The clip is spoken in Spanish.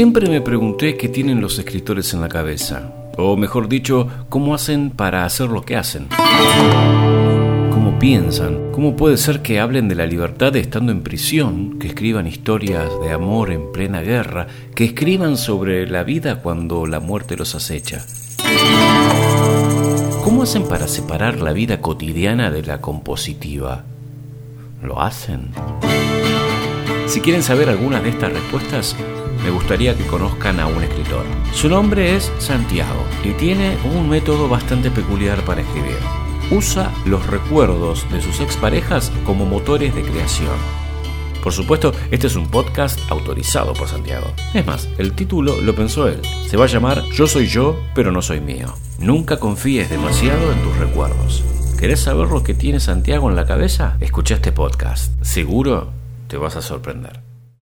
Siempre me pregunté qué tienen los escritores en la cabeza, o mejor dicho, cómo hacen para hacer lo que hacen. ¿Cómo piensan? ¿Cómo puede ser que hablen de la libertad estando en prisión, que escriban historias de amor en plena guerra, que escriban sobre la vida cuando la muerte los acecha? ¿Cómo hacen para separar la vida cotidiana de la compositiva? ¿Lo hacen? Si quieren saber algunas de estas respuestas, me gustaría que conozcan a un escritor. Su nombre es Santiago y tiene un método bastante peculiar para escribir. Usa los recuerdos de sus exparejas como motores de creación. Por supuesto, este es un podcast autorizado por Santiago. Es más, el título lo pensó él. Se va a llamar Yo soy yo, pero no soy mío. Nunca confíes demasiado en tus recuerdos. ¿Querés saber lo que tiene Santiago en la cabeza? Escucha este podcast. Seguro te vas a sorprender.